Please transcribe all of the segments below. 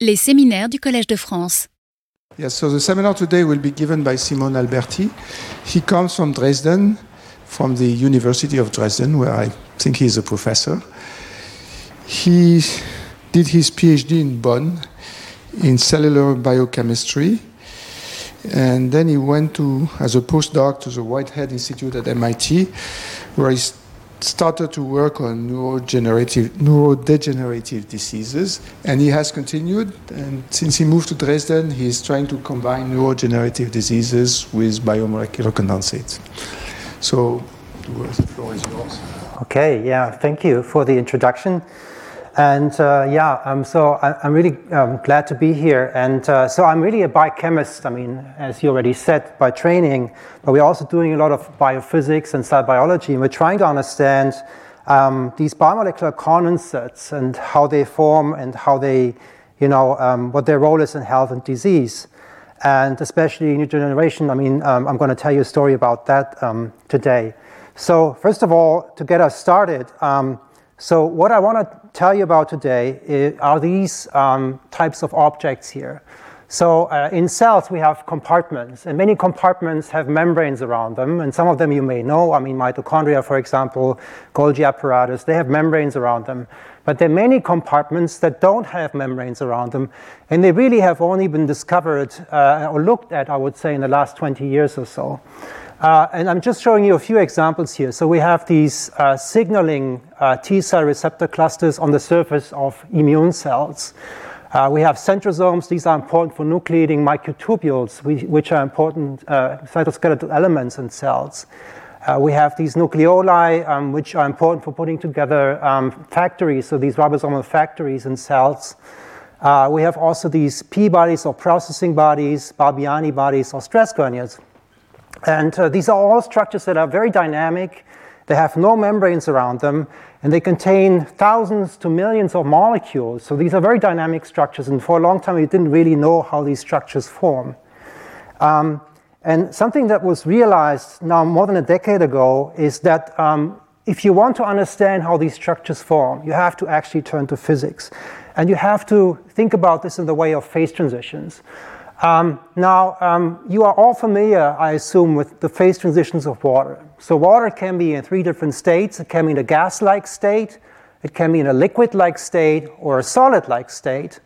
Les séminaires du Collège de France. Yes, so the seminar today will be given by Simon Alberti. He comes from Dresden, from the University of Dresden, where I think he is a professor. He did his PhD in Bonn in cellular biochemistry. And then he went to, as a postdoc to the Whitehead Institute at MIT, where he started to work on neurodegenerative, neurodegenerative diseases. And he has continued. And since he moved to Dresden, he is trying to combine neurodegenerative diseases with biomolecular condensates. So the floor is yours. Okay, yeah, thank you for the introduction. And uh, yeah, um, so I, am really um, glad to be here. And uh, so I'm really a biochemist, I mean, as you already said, by training, but we're also doing a lot of biophysics and cell biology, and we're trying to understand um, these biomolecular condensates and how they form and how they, you know, um, what their role is in health and disease. And especially neurodegeneration, I mean, um, I'm going to tell you a story about that um, today. So, first of all, to get us started, so what I want to tell you about today are these um, types of objects here. So uh, in cells, we have compartments, and many compartments have membranes around them, and some of them you may know. I mean, mitochondria, for example, Golgi apparatus, they have membranes around them. But there are many compartments that don't have membranes around them, and they really have only been discovered uh, or looked at, I would say, in the last 20 years or so. Uh, and I'm just showing you a few examples here. So we have these uh, signaling uh, T cell receptor clusters on the surface of immune cells. Uh, we have centrosomes. These are important for nucleating microtubules, which are important uh, cytoskeletal elements in cells. Uh, we have these nucleoli, um, which are important for putting together um, factories, so these ribosomal factories in cells. we have also these P bodies or processing bodies, Balbiani bodies or stress granules. And uh, these are all structures that are very dynamic. They have no membranes around them, and they contain thousands to millions of molecules. So these are very dynamic structures, and for a long time we didn't really know how these structures form. Um, and something that was realized now more than a decade ago is that um, if you want to understand how these structures form, you have to actually turn to physics. And you have to think about this in the way of phase transitions. Um, now, um, you are all familiar, I assume, with the phase transitions of water. So water can be in three different states. It can be in a gas-like state, it can be in a liquid-like state, or a solid-like state.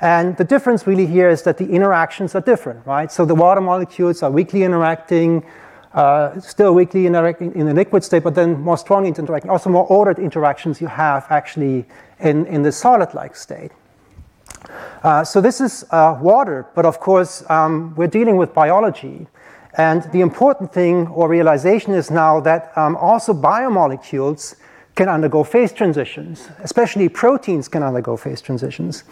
And the difference really here is that the interactions are different, right? So the water molecules are weakly interacting, uh, still weakly interacting in the liquid state, but then more strongly interacting. Also more ordered interactions you have actually in, in the solid-like state. Uh, so this is uh, water, but of course um, we're dealing with biology. And the important thing or realization is now that um, also biomolecules can undergo phase transitions, especially proteins can undergo phase transitions.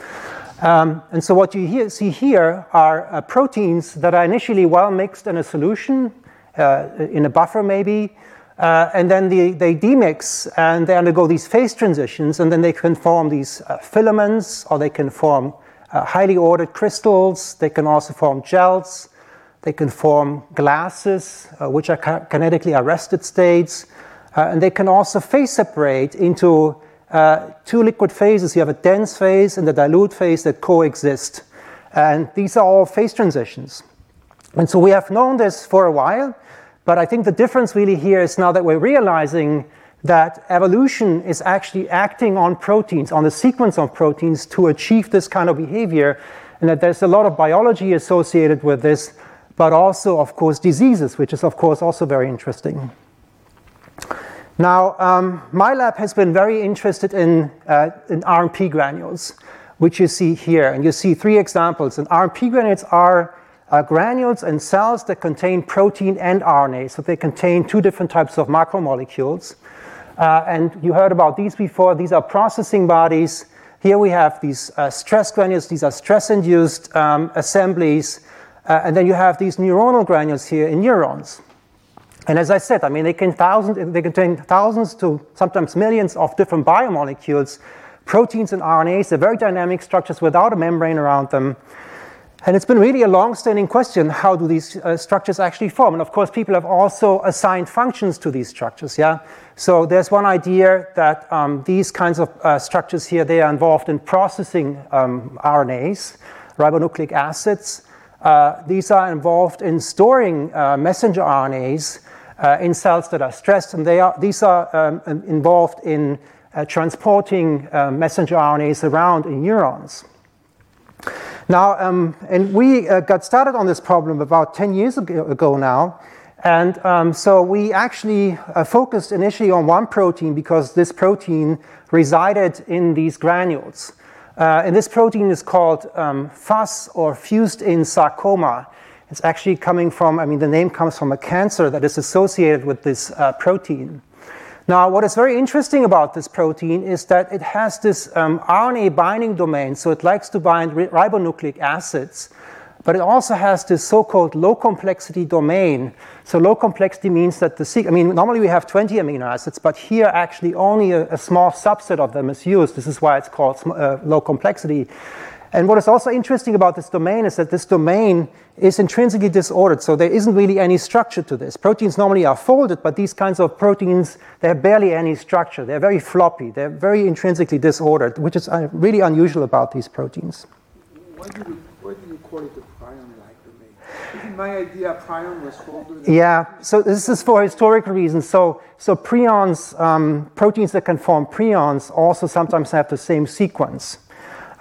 Um, and so what you see here are uh, proteins that are initially well mixed in a solution, uh, in a buffer maybe, uh, and then they, they demix and they undergo these phase transitions, and then they can form these uh, filaments or they can form highly ordered crystals. They can also form gels. They can form glasses, uh, which are kinetically arrested states. Uh, and they can also phase separate into uh, two liquid phases. You have a dense phase and a dilute phase that coexist. And these are all phase transitions. And so we have known this for a while, but I think the difference really here is now that we're realizing that evolution is actually acting on proteins, on the sequence of proteins to achieve this kind of behavior, and that there's a lot of biology associated with this, but also, of course, diseases, which is, of course, also very interesting. Now, um, my lab has been very interested in, uh, in RNP granules, which you see here. And you see three examples. And RNP granules are uh, granules and cells that contain protein and RNA. So they contain two different types of macromolecules. Uh, and you heard about these before. These are processing bodies. Here we have these uh, stress granules. These are stress-induced um, assemblies. Uh, and then you have these neuronal granules here in neurons. And as I said, I mean, they contain thousands, they contain thousands to sometimes millions of different biomolecules, proteins and RNAs. They're very dynamic structures without a membrane around them. And it's been really a long-standing question, how do these uh, structures actually form? And of course, people have also assigned functions to these structures, yeah? So there's one idea that um, these kinds of uh, structures here, they are involved in processing um, RNAs, ribonucleic acids. Uh, these are involved in storing uh, messenger RNAs uh, in cells that are stressed, and they are, these are um, involved in uh, transporting messenger RNAs around in neurons. Now, um, and we got started on this problem about 10 years ago now, and um, so we actually uh, focused initially on one protein because this protein resided in these granules. Uh, and this protein is called um, FUS or fused in sarcoma. It's actually coming from, I mean, the name comes from a cancer that is associated with this uh, protein. Now, what is very interesting about this protein is that it has this um, RNA binding domain, so it likes to bind ribonucleic acids but it also has this so-called low complexity domain. So low complexity means that the I mean, normally we have 20 amino acids, but here actually only a, a small subset of them is used. This is why it's called uh, low complexity. And what is also interesting about this domain is that this domain is intrinsically disordered, so there isn't really any structure to this. Proteins normally are folded, but these kinds of proteins, they have barely any structure. They're very floppy, they're very intrinsically disordered, which is uh, really unusual about these proteins. Why do you, why do you call it a prion like domain? Even my idea prion was folded. Yeah, so this is for historical reasons. So, so prions, um, proteins that can form prions, also sometimes have the same sequence.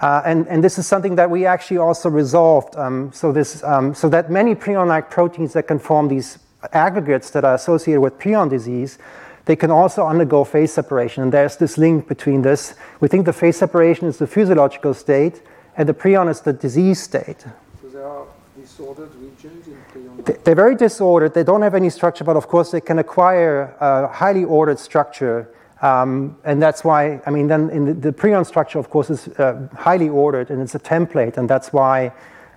Uh, and, and this is something that we actually also resolved. Um, so, this, um, so that many prion-like proteins that can form these aggregates that are associated with prion disease, they can also undergo phase separation. And there's this link between this. We think the phase separation is the physiological state, and the prion is the disease state So there are disordered regions in prion? They're very disordered. They don't have any structure, but of course they can acquire a highly ordered structure. Um, and that's why, I mean, then in the, the prion structure, of course, is uh, highly ordered and it's a template, and that's why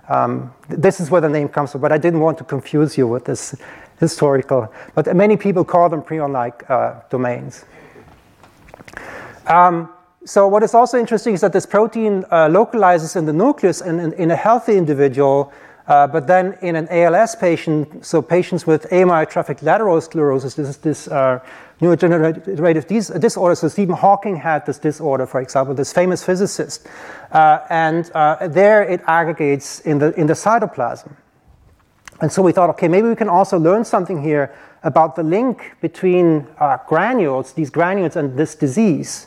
um, this is where the name comes from. But I didn't want to confuse you with this historical. But many people call them prion-like uh, domains. Um, so what is also interesting is that this protein uh, localizes in the nucleus, and in, in a healthy individual, uh, but then in an ALS patient, so patients with amyotrophic lateral sclerosis, this is this uh, neurodegenerative dis- disorder. So Stephen Hawking had this disorder, for example, this famous physicist. Uh, and uh, there it aggregates in the, in the cytoplasm. And so we thought, okay, maybe we can also learn something here about the link between uh, granules, these granules, and this disease,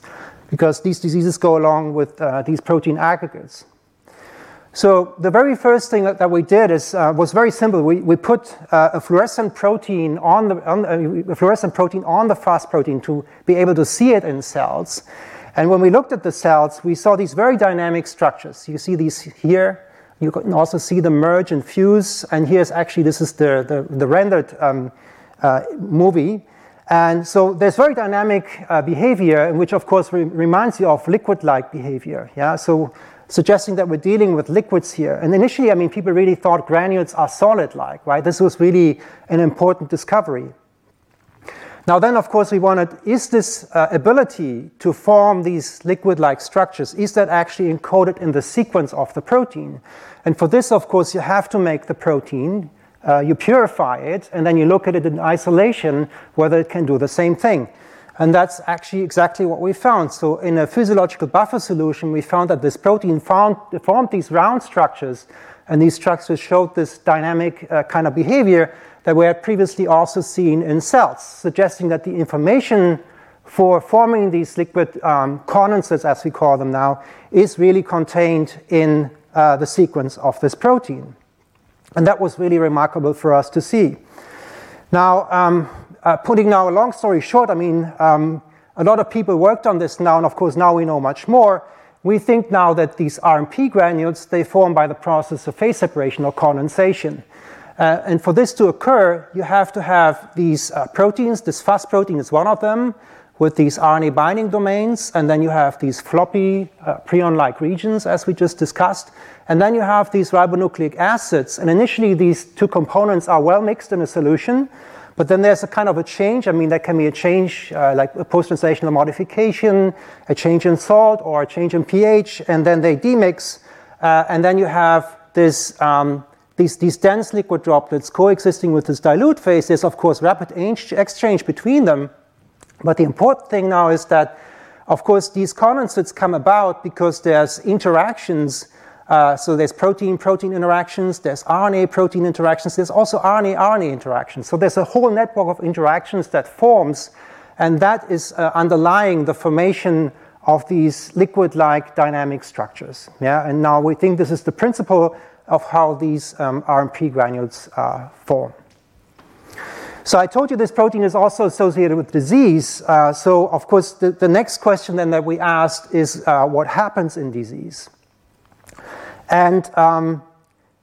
because these diseases go along with uh, these protein aggregates. So the very first thing that, that we did is, uh, was very simple. We, we put uh, a fluorescent protein on the on, uh, fluorescent protein on the FUS protein to be able to see it in cells. And when we looked at the cells, we saw these very dynamic structures. You see these here. You can also see them merge and fuse. And here's actually this is the the, the rendered um, uh, movie. And so there's very dynamic uh, behavior, which of course re- reminds you of liquid-like behavior. Yeah. So suggesting that we're dealing with liquids here. And initially, I mean, people really thought granules are solid-like, right? This was really an important discovery. Now then, of course, we wanted, is this uh, ability to form these liquid-like structures, is that actually encoded in the sequence of the protein? And for this, of course, you have to make the protein, uh, you purify it, and then you look at it in isolation, whether it can do the same thing. And that's actually exactly what we found. So in a physiological buffer solution, we found that this protein found, formed these round structures, and these structures showed this dynamic uh, kind of behavior that we had previously also seen in cells, suggesting that the information for forming these liquid um, condensates, as we call them now, is really contained in uh, the sequence of this protein. And that was really remarkable for us to see. Now, um, uh, putting now a long story short, I mean, um, a lot of people worked on this now, and of course now we know much more. We think now that these RNP granules, they form by the process of phase separation or condensation. Uh, and for this to occur, you have to have these uh, proteins. This FUS protein is one of them with these RNA binding domains. And then you have these floppy uh, prion like regions, as we just discussed. And then you have these ribonucleic acids. And initially, these two components are well mixed in a solution. But then there's a kind of a change. I mean, that can be a change uh, like a post-translational modification, a change in salt, or a change in pH, and then they demix. Uh, and then you have this, um, these, these dense liquid droplets coexisting with this dilute phase, there's of course rapid exchange between them. But the important thing now is that, of course, these condensates come about because there's interactions. Uh, so there's protein-protein interactions, there's RNA-protein interactions, there's also RNA-RNA interactions. So there's a whole network of interactions that forms, and that is uh, underlying the formation of these liquid-like dynamic structures. Yeah, and now we think this is the principle of how these um, RNP granules uh, form. So I told you this protein is also associated with disease. Uh, so of course, the, the, next question then that we asked is uh, what happens in disease? And um,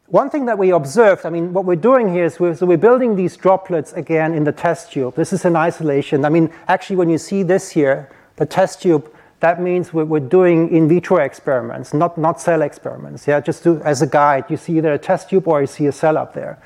one thing that we observed, I mean, what we're doing here is we're, so we're building these droplets again in the test tube. This is in isolation. I mean, actually, when you see this here, the test tube, that means we're, we're doing in vitro experiments, not, not cell experiments. Yeah, just to, as a guide, you see either a test tube or you see a cell up there.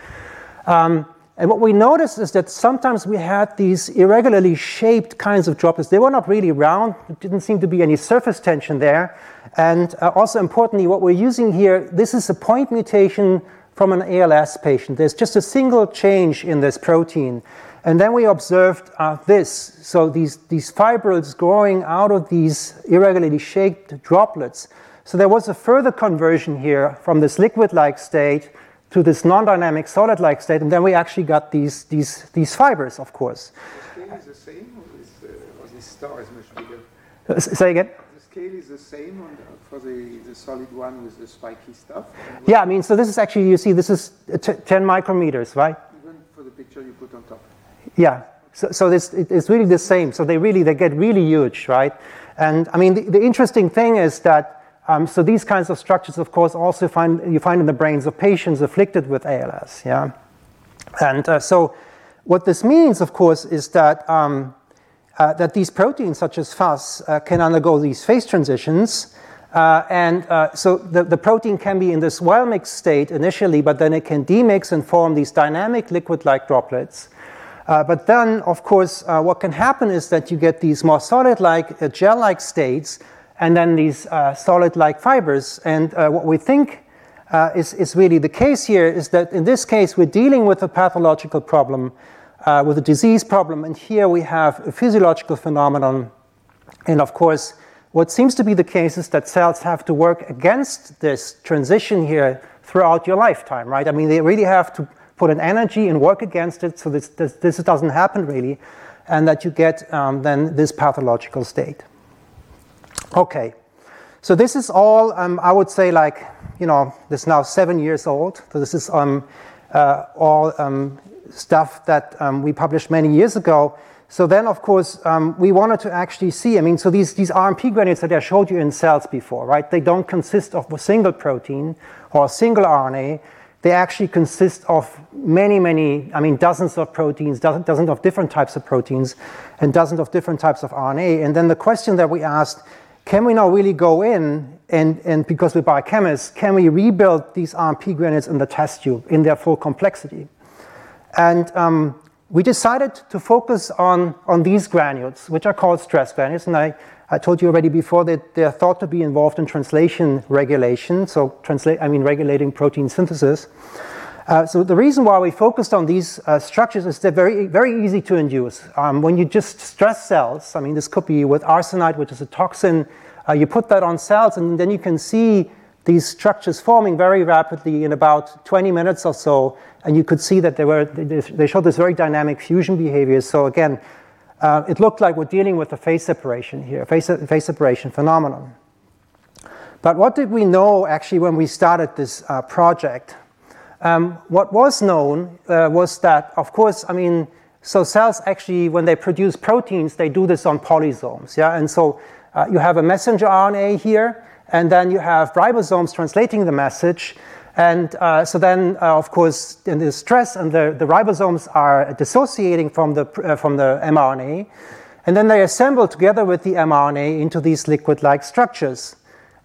Um, and what we noticed is that sometimes we had these irregularly shaped kinds of droplets. They were not really round, didn't seem to be any surface tension there. And uh, also importantly, what we're using here, this is a point mutation from an ALS patient. There's just a single change in this protein. And then we observed uh, this. So these, these fibrils growing out of these irregularly shaped droplets. So there was a further conversion here from this liquid-like state to this non-dynamic solid-like state, and then we actually got these, these, these fibers, of course. The scale is the same, or, is, uh, or this star is much bigger? Uh, say again? The scale is the same the, for the, the solid one with the spiky stuff? Yeah, I mean, so this is actually, you see, this is 10 micrometers, right? Even for the picture you put on top. Yeah, so, so this, it, it's really the same. So they really, they get really huge, right? And I mean, the, the interesting thing is that um, so these kinds of structures, of course, also find, you find in the brains of patients afflicted with ALS. Yeah, and uh, so what this means, of course, is that um, uh, that these proteins, such as FUS, uh, can undergo these phase transitions. Uh, and uh, so the, the protein can be in this well mixed state initially, but then it can demix and form these dynamic liquid like droplets. Uh, but then, of course, what can happen is that you get these more solid like, gel like states and then these uh, solid-like fibers. And uh, what we think uh, is, is really the case here is that in this case, we're dealing with a pathological problem, uh, with a disease problem, and here we have a physiological phenomenon. And of course, what seems to be the case is that cells have to work against this transition here throughout your lifetime, right? I mean, they really have to put an energy and work against it so this, this, this doesn't happen really, and that you get um, then this pathological state. Okay, so this is all, um, I would say, like, you know, this is now seven years old. So this is um, uh, all um, stuff that um, we published many years ago. So then, of course, um, we wanted to actually see, I mean, so these, these RNP granules that I showed you in cells before, right? They don't consist of a single protein or a single RNA. They actually consist of many, many, I mean, dozens of proteins, dozens, of different types of proteins, and dozens of different types of RNA. And then the question that we asked can we now really go in and, and because we're biochemists, can we rebuild these RNP granules in the test tube in their full complexity? And um, we decided to focus on, on these granules, which are called stress granules. And I, I told you already before that they're thought to be involved in translation regulation, so translate, I mean regulating protein synthesis. Uh, so the reason why we focused on these uh, structures is they're very, very easy to induce. Um, when you just stress cells, I mean, this could be with arsenite, which is a toxin, uh, you put that on cells, and then you can see these structures forming very rapidly in about 20 minutes or so, and you could see that they, were, they, they showed this very dynamic fusion behavior. So again, uh, it looked like we're dealing with a phase separation here, phase, phase separation phenomenon. But what did we know actually when we started this uh, project? Um, what was known uh, was that, of course, I mean, so cells actually, when they produce proteins, they do this on polysomes, yeah? And so uh, you have a messenger RNA here, and then you have ribosomes translating the message. And uh, so then, uh, of course, in the stress and the, the ribosomes are dissociating from the, uh, from the mRNA. And then they assemble together with the mRNA into these liquid-like structures.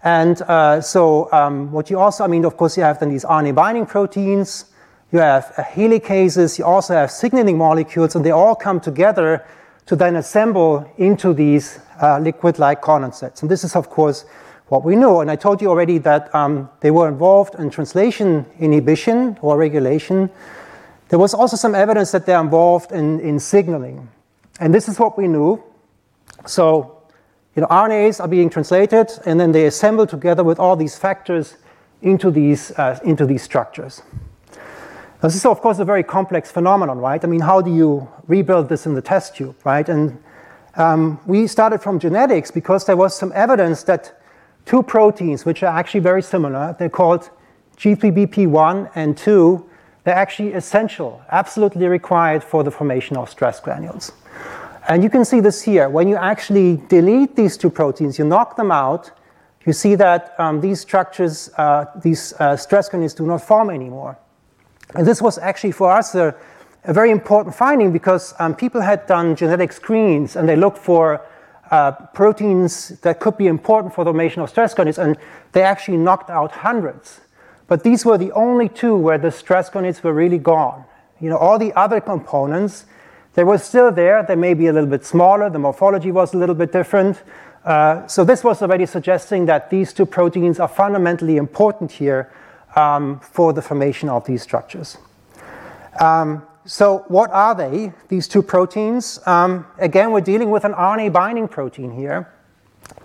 And uh, so um, what you also, I mean, of course, you have then these RNA binding proteins, you have uh, helicases, you also have signaling molecules, and they all come together to then assemble into these uh, liquid-like condensates. And this is, of course, what we know. And I told you already that um, they were involved in translation inhibition or regulation. There was also some evidence that they're involved in, in signaling. And this is what we knew. So, you know, RNAs are being translated and then they assemble together with all these factors into these, uh, into these structures. Now, this is, of course, a very complex phenomenon, right? I mean, how do you rebuild this in the test tube, right? And um, we started from genetics because there was some evidence that two proteins, which are actually very similar, they're called G3BP1 and 2, they're actually essential, absolutely required for the formation of stress granules. And you can see this here. When you actually delete these two proteins, you knock them out, you see that um, these structures, uh, these uh, stress granules do not form anymore. And this was actually for us a, a very important finding because um, people had done genetic screens and they looked for uh, proteins that could be important for the formation of stress granules, and they actually knocked out hundreds. But these were the only two where the stress granules were really gone. You know, all the other components, they were still there. They may be a little bit smaller. The morphology was a little bit different. Uh, so this was already suggesting that these two proteins are fundamentally important here um, for the formation of these structures. Um, so what are they, these two proteins? Um, again, we're dealing with an RNA binding protein here.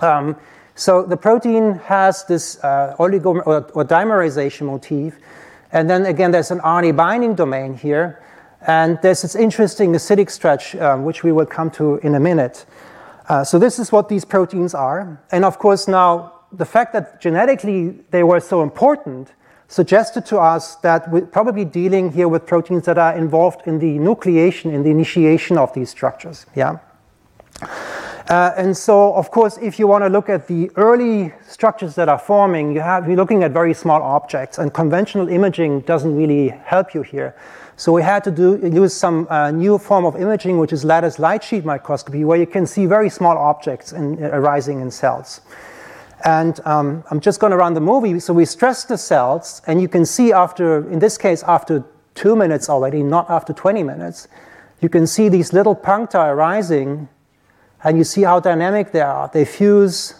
Um, so the protein has this uh, oligo or, or, dimerization motif, and then again, there's an RNA binding domain here, and there's this interesting acidic stretch, um, which we will come to in a minute. Uh, so this is what these proteins are, and of course now the fact that genetically they were so important suggested to us that we're probably dealing here with proteins that are involved in the nucleation, in the initiation of these structures. Yeah. Uh, and so, of course, if you want to look at the early structures that are forming, you have, you're looking at very small objects, and conventional imaging doesn't really help you here. So we had to do, use some uh, new form of imaging, which is lattice light sheet microscopy, where you can see very small objects in, uh, arising in cells. And um, I'm just going to run the movie. So we stress the cells, and you can see after, in this case, after two minutes already, not after 20 minutes, you can see these little puncta arising, and you see how dynamic they are. They fuse,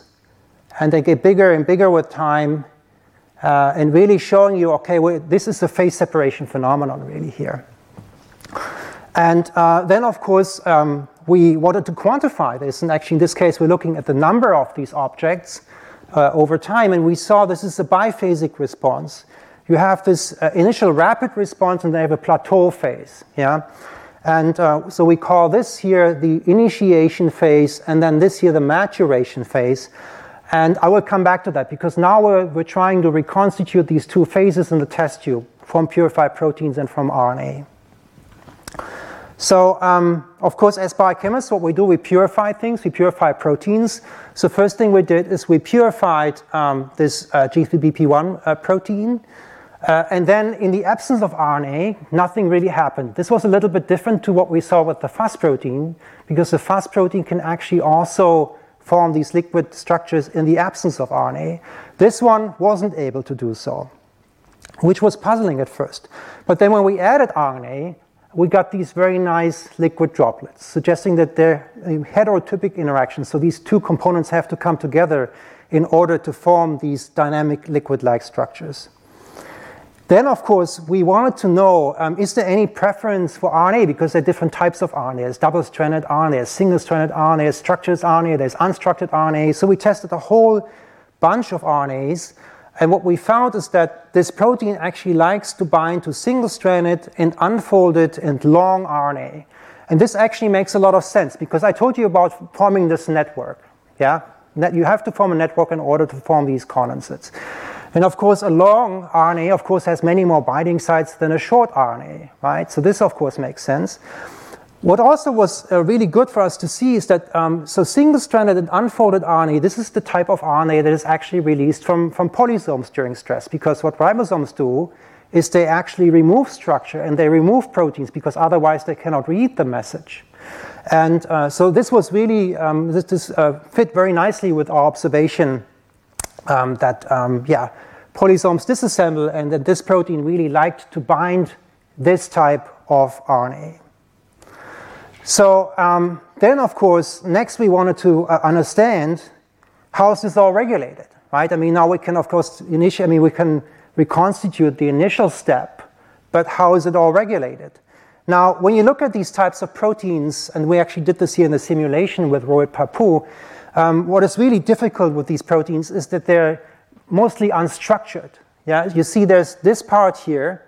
and they get bigger and bigger with time, uh, and really showing you, okay, well, this is a phase separation phenomenon really here. And uh, then, of course, um, we wanted to quantify this, and actually, in this case, we're looking at the number of these objects uh, over time. And we saw this is a biphasic response. You have this uh, initial rapid response and then you have a plateau phase. Yeah? And uh, so we call this here the initiation phase, and then this here the maturation phase. And I will come back to that because now we're, we're trying to reconstitute these two phases in the test tube from purified proteins and from RNA. So, um, of course, as biochemists, what we do, we purify things, we purify proteins. So, first thing we did is we purified um, this uh, G3BP1 uh, protein. Uh, and then, in the absence of RNA, nothing really happened. This was a little bit different to what we saw with the FUS protein, because the FUS protein can actually also form these liquid structures in the absence of RNA. This one wasn't able to do so, which was puzzling at first. But then, when we added RNA, we got these very nice liquid droplets, suggesting that they're heterotypic interactions. So these two components have to come together in order to form these dynamic liquid-like structures. Then, of course, we wanted to know, um, is there any preference for RNA? Because there are different types of RNA. There's double-stranded RNA, there's single-stranded RNA, there's structured RNA, there's unstructured RNA. So we tested a whole bunch of RNAs and what we found is that this protein actually likes to bind to single stranded and unfolded and long RNA. And this actually makes a lot of sense because I told you about forming this network. Yeah? You have to form a network in order to form these condensates. And of course, a long RNA, of course, has many more binding sites than a short RNA, right? So this, of course, makes sense. What also was uh, really good for us to see is that um, so single-stranded and unfolded RNA, this is the type of RNA that is actually released from, from polysomes during stress because what ribosomes do is they actually remove structure and they remove proteins because otherwise they cannot read the message. And uh, so this was really, um, this, this uh, fit very nicely with our observation um, that, um, yeah, polysomes disassemble and that this protein really liked to bind this type of RNA. So um, then, of course, next we wanted to uh, understand how is this all regulated, right? I mean, now we can, of course, initiate, I mean, we can reconstitute the initial step, but how is it all regulated? Now, when you look at these types of proteins, and we actually did this here in the simulation with Rohit Pappu, um, what is really difficult with these proteins is that they're mostly unstructured. Yeah, you see there's this part here,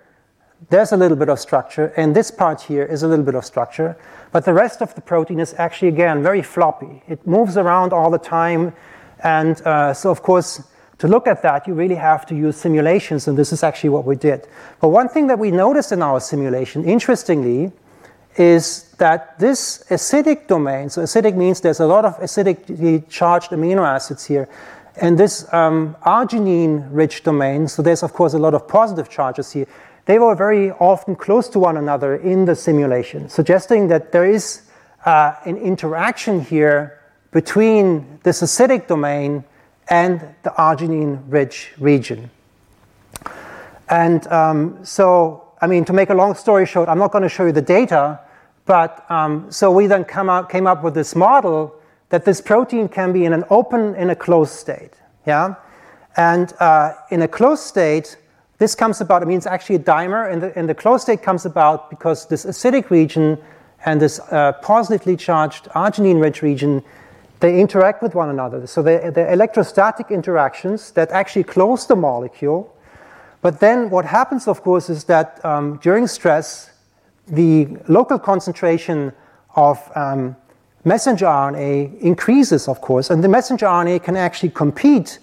there's a little bit of structure, and this part here is a little bit of structure, but the rest of the protein is actually, again, very floppy. It moves around all the time, and uh, so, of course, to look at that, you really have to use simulations, and this is actually what we did. But one thing that we noticed in our simulation, interestingly, is that this acidic domain, so acidic means there's a lot of acidically charged amino acids here, and this um, arginine rich domain, so there's of course a lot of positive charges here, they were very often close to one another in the simulation, suggesting that there is uh, an interaction here between this acidic domain and the arginine rich region. And um, so, I mean, to make a long story short, I'm not going to show you the data, but um, so we then out, came up with this model that this protein can be in an open in a closed state. Yeah? And uh, in a closed state, this comes about, I mean, it's actually a dimer, and the, and the closed state comes about because this acidic region and this uh, positively charged arginine rich region, they interact with one another. So they're, they're electrostatic interactions that actually close the molecule. But then what happens, of course, is that um, during stress, the local concentration of um, messenger RNA increases, of course, and the messenger RNA can actually compete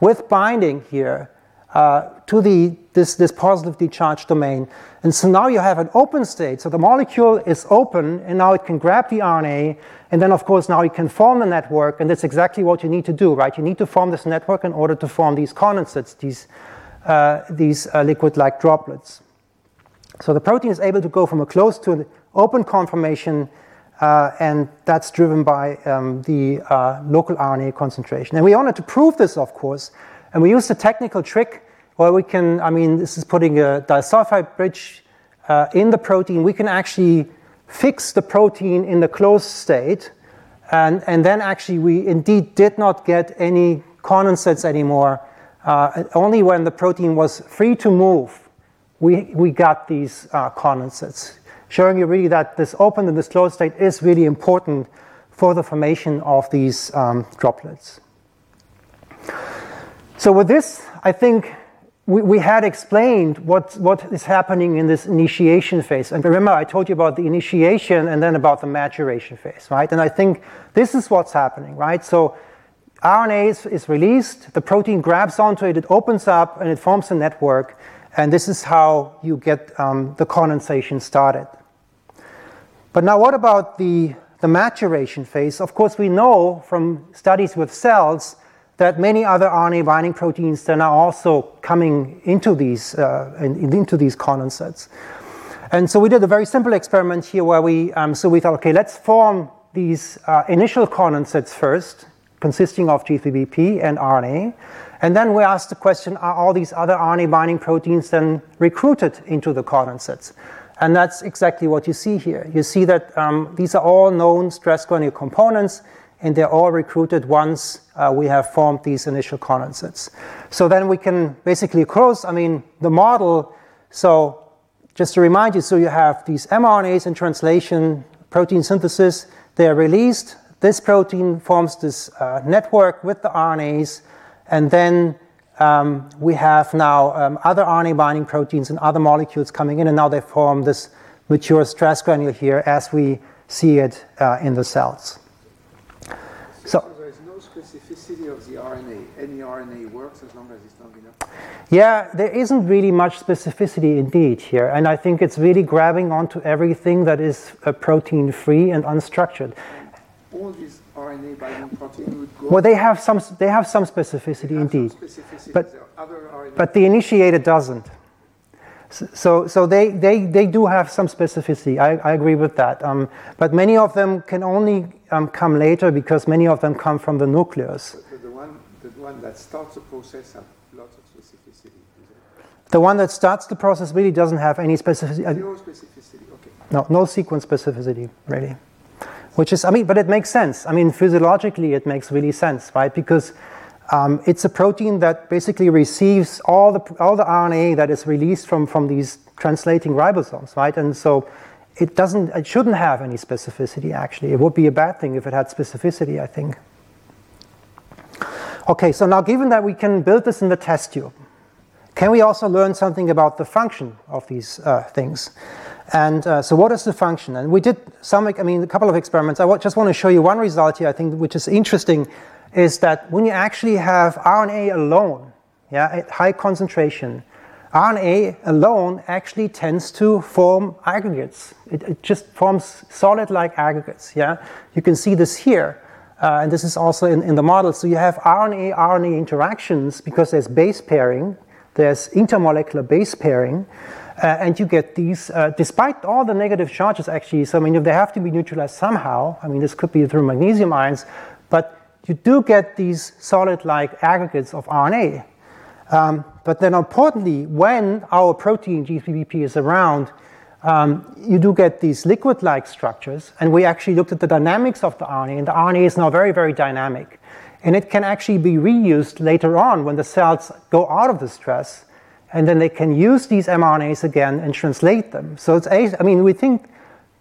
with binding here uh, to the, this, this positively charged domain. And so now you have an open state. So the molecule is open, and now it can grab the RNA. And then, of course, now you can form the network. And that's exactly what you need to do, right? You need to form this network in order to form these condensates, these, uh, these uh, liquid like droplets. So the protein is able to go from a closed to an open conformation. Uh, and that's driven by um, the uh, local RNA concentration. And we wanted to prove this, of course, and we used a technical trick where we can, I mean, this is putting a disulfide bridge uh, in the protein. We can actually fix the protein in the closed state. And, and then actually, we indeed did not get any condensates anymore. Uh, only when the protein was free to move, we, we got these uh, condensates, showing you really that this open and this closed state is really important for the formation of these um, droplets. So with this, I think we, we had explained what, what is happening in this initiation phase. And remember, I told you about the initiation and then about the maturation phase, right? And I think this is what's happening, right? So RNA is, is released, the protein grabs onto it, it opens up, and it forms a network. And this is how you get um, the condensation started. But now, what about the, the maturation phase? Of course, we know from studies with cells that many other RNA binding proteins then are also coming into these, uh, in, into these condensates. And so we did a very simple experiment here where we, um, so we thought, okay, let's form these uh, initial condensates first, consisting of G3BP and RNA. And then we asked the question, are all these other RNA binding proteins then recruited into the condensates? And that's exactly what you see here. You see that um, these are all known stress granule components and they're all recruited once uh, we have formed these initial condensates. So then we can basically close, I mean, the model. So just to remind you, so you have these mRNAs in translation, protein synthesis, they're released. This protein forms this uh, network with the RNAs, and then um, we have now um, other RNA binding proteins and other molecules coming in, and now they form this mature stress granule here as we see it uh, in the cells. So, so there's no specificity of the RNA. Any RNA works as long as it's long enough. Yeah, there isn't really much specificity indeed here, and I think it's really grabbing onto everything that is uh, protein free and unstructured. All these RNA binding protein would go. Well, they have some. They have some specificity indeed, some specificity. but but the initiator doesn't. So, so they, they, they do have some specificity. I, I agree with that. Um, but many of them can only um, come later because many of them come from the nucleus. One, that starts the process has lots of specificity. The one that starts the process really doesn't have any specificity. Zero specificity, okay. No, no sequence specificity, really. Which is, I mean, but it makes sense. I mean, physiologically, it makes really sense, right? Because Um, it's a protein that basically receives all the, all the RNA that is released from, from these translating ribosomes, right? And so it doesn't, it shouldn't have any specificity actually. It would be a bad thing if it had specificity, I think. Okay, so now given that we can build this in the test tube, can we also learn something about the function of these uh, things? And uh, so what is the function? And we did some, I mean, a couple of experiments. I just want to show you one result here, I think, which is interesting, is that when you actually have RNA alone, yeah, at high concentration, RNA alone actually tends to form aggregates. It, it just forms solid-like aggregates, yeah? You can see this here. Uh, and this is also in, in the model. So you have RNA-RNA interactions because there's base pairing, there's intermolecular base pairing, uh, and you get these, uh, despite all the negative charges actually, so I mean, if they have to be neutralized somehow, I mean, this could be through magnesium ions, but you do get these solid-like aggregates of RNA. Um, but then importantly, when our protein G3BP is around, um, you do get these liquid-like structures, and we actually looked at the dynamics of the RNA, and the RNA is now very, very dynamic. And it can actually be reused later on when the cells go out of the stress, and then they can use these mRNAs again and translate them. So it's, I mean, we think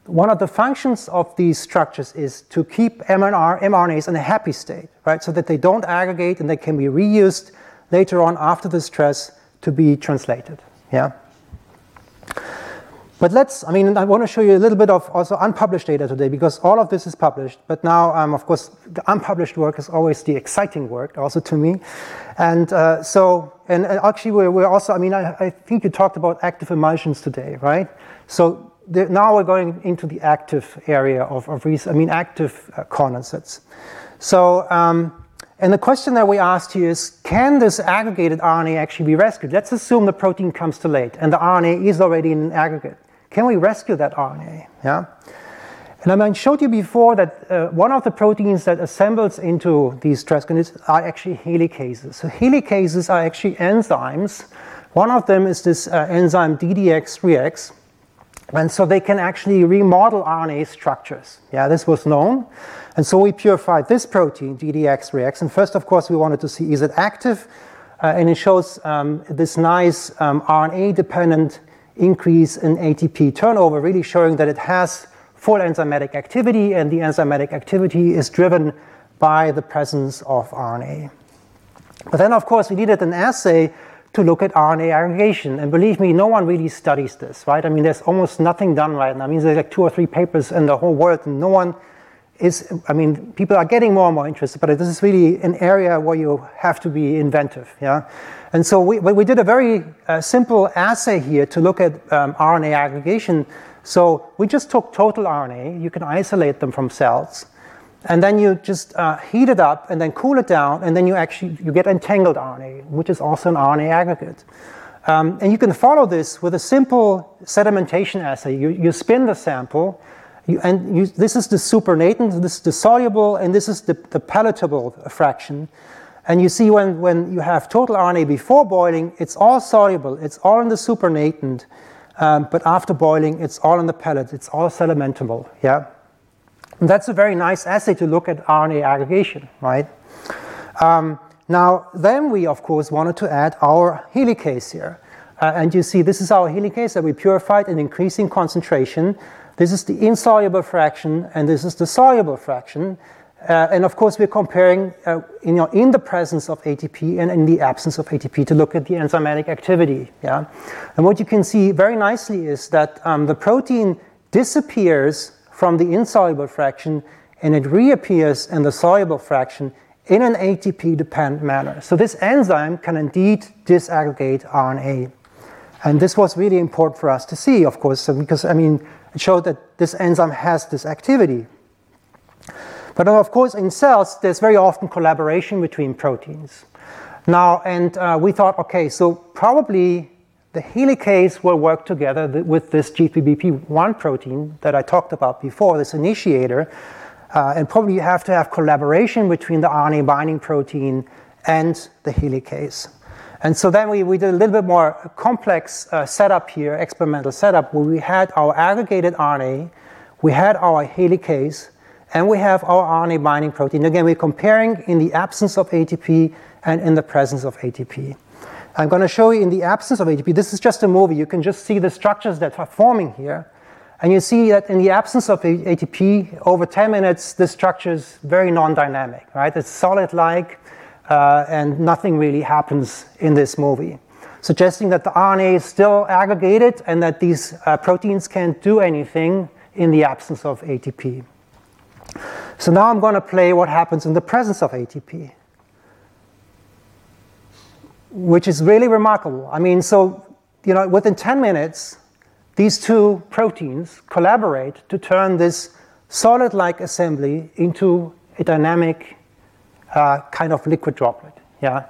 one of the functions of these structures is to keep mRNA, mRNAs in a happy state, right? So that they don't aggregate and they can be reused later on after the stress to be translated, yeah? But let's, I mean, I want to show you a little bit of also unpublished data today because all of this is published. But now, um, of course, the unpublished work is always the exciting work, also to me. And uh, so, and actually, we're, we're, also, I mean, I, I, think you talked about active emulsions today, right? So the, now we're going into the active area of, of research, I mean, active uh, condensates. So, um, and the question that we asked here is, can this aggregated RNA actually be rescued? Let's assume the protein comes too late and the RNA is already in an aggregate. Can we rescue that RNA? Yeah? And I showed you before that uh, one of the proteins that assembles into these transcripts are actually helicases. So helicases are actually enzymes. One of them is this uh, enzyme DDX3X. And so they can actually remodel RNA structures. Yeah, this was known. And so we purified this protein, DDX3X. And first, of course, we wanted to see is it active? Uh, and it shows um, this nice um, RNA dependent increase in ATP turnover, really showing that it has full enzymatic activity, and the enzymatic activity is driven by the presence of RNA. But then, of course, we needed an assay to look at RNA aggregation. And believe me, no one really studies this, right? I mean, there's almost nothing done right now. I mean, there's like two or three papers in the whole world, and no one is, I mean, people are getting more and more interested, but this is really an area where you have to be inventive, yeah? And so we, we did a very uh, simple assay here to look at um, RNA aggregation. So we just took total RNA, you can isolate them from cells, and then you just uh, heat it up and then cool it down, and then you actually you get entangled RNA, which is also an RNA aggregate. Um, and you can follow this with a simple sedimentation assay. You, you spin the sample, you, and you, this is the supernatant, this is the soluble, and this is the, the pelletable fraction. And you see when, when you have total RNA before boiling, it's all soluble, it's all in the supernatant, um, but after boiling, it's all in the pellet, it's all sedimentable, yeah? And that's a very nice assay to look at RNA aggregation, right? Um, now, then we, of course, wanted to add our helicase here. Uh, and you see, this is our helicase that we purified in increasing concentration. This is the insoluble fraction, and this is the soluble fraction. Uh, and of course, we're comparing uh, in, you know, in, the presence of ATP and in the absence of ATP to look at the enzymatic activity. Yeah? And what you can see very nicely is that um, the protein disappears from the insoluble fraction and it reappears in the soluble fraction in an ATP dependent manner. So this enzyme can indeed disaggregate RNA. And this was really important for us to see, of course, because I mean, it showed that this enzyme has this activity. But of course, in cells, there's very often collaboration between proteins. Now, and uh, we thought, okay, so probably the helicase will work together with this G3BP1 protein that I talked about before, this initiator. Uh, and probably you have to have collaboration between the RNA binding protein and the helicase. And so then we, we did a little bit more complex uh, setup here, experimental setup, where we had our aggregated RNA, we had our helicase, and we have our RNA binding protein. Again, we're comparing in the absence of ATP and in the presence of ATP. I'm going to show you in the absence of ATP. This is just a movie. You can just see the structures that are forming here. And you see that in the absence of ATP, over 10 minutes, the structure is very non-dynamic, right? It's solid-like, uh, and nothing really happens in this movie, suggesting that the RNA is still aggregated and that these uh, proteins can't do anything in the absence of ATP. So now I'm going to play what happens in the presence of ATP, which is really remarkable. I mean, so, you know, within 10 minutes, these two proteins collaborate to turn this solid-like assembly into a dynamic uh, kind of liquid droplet. Yeah,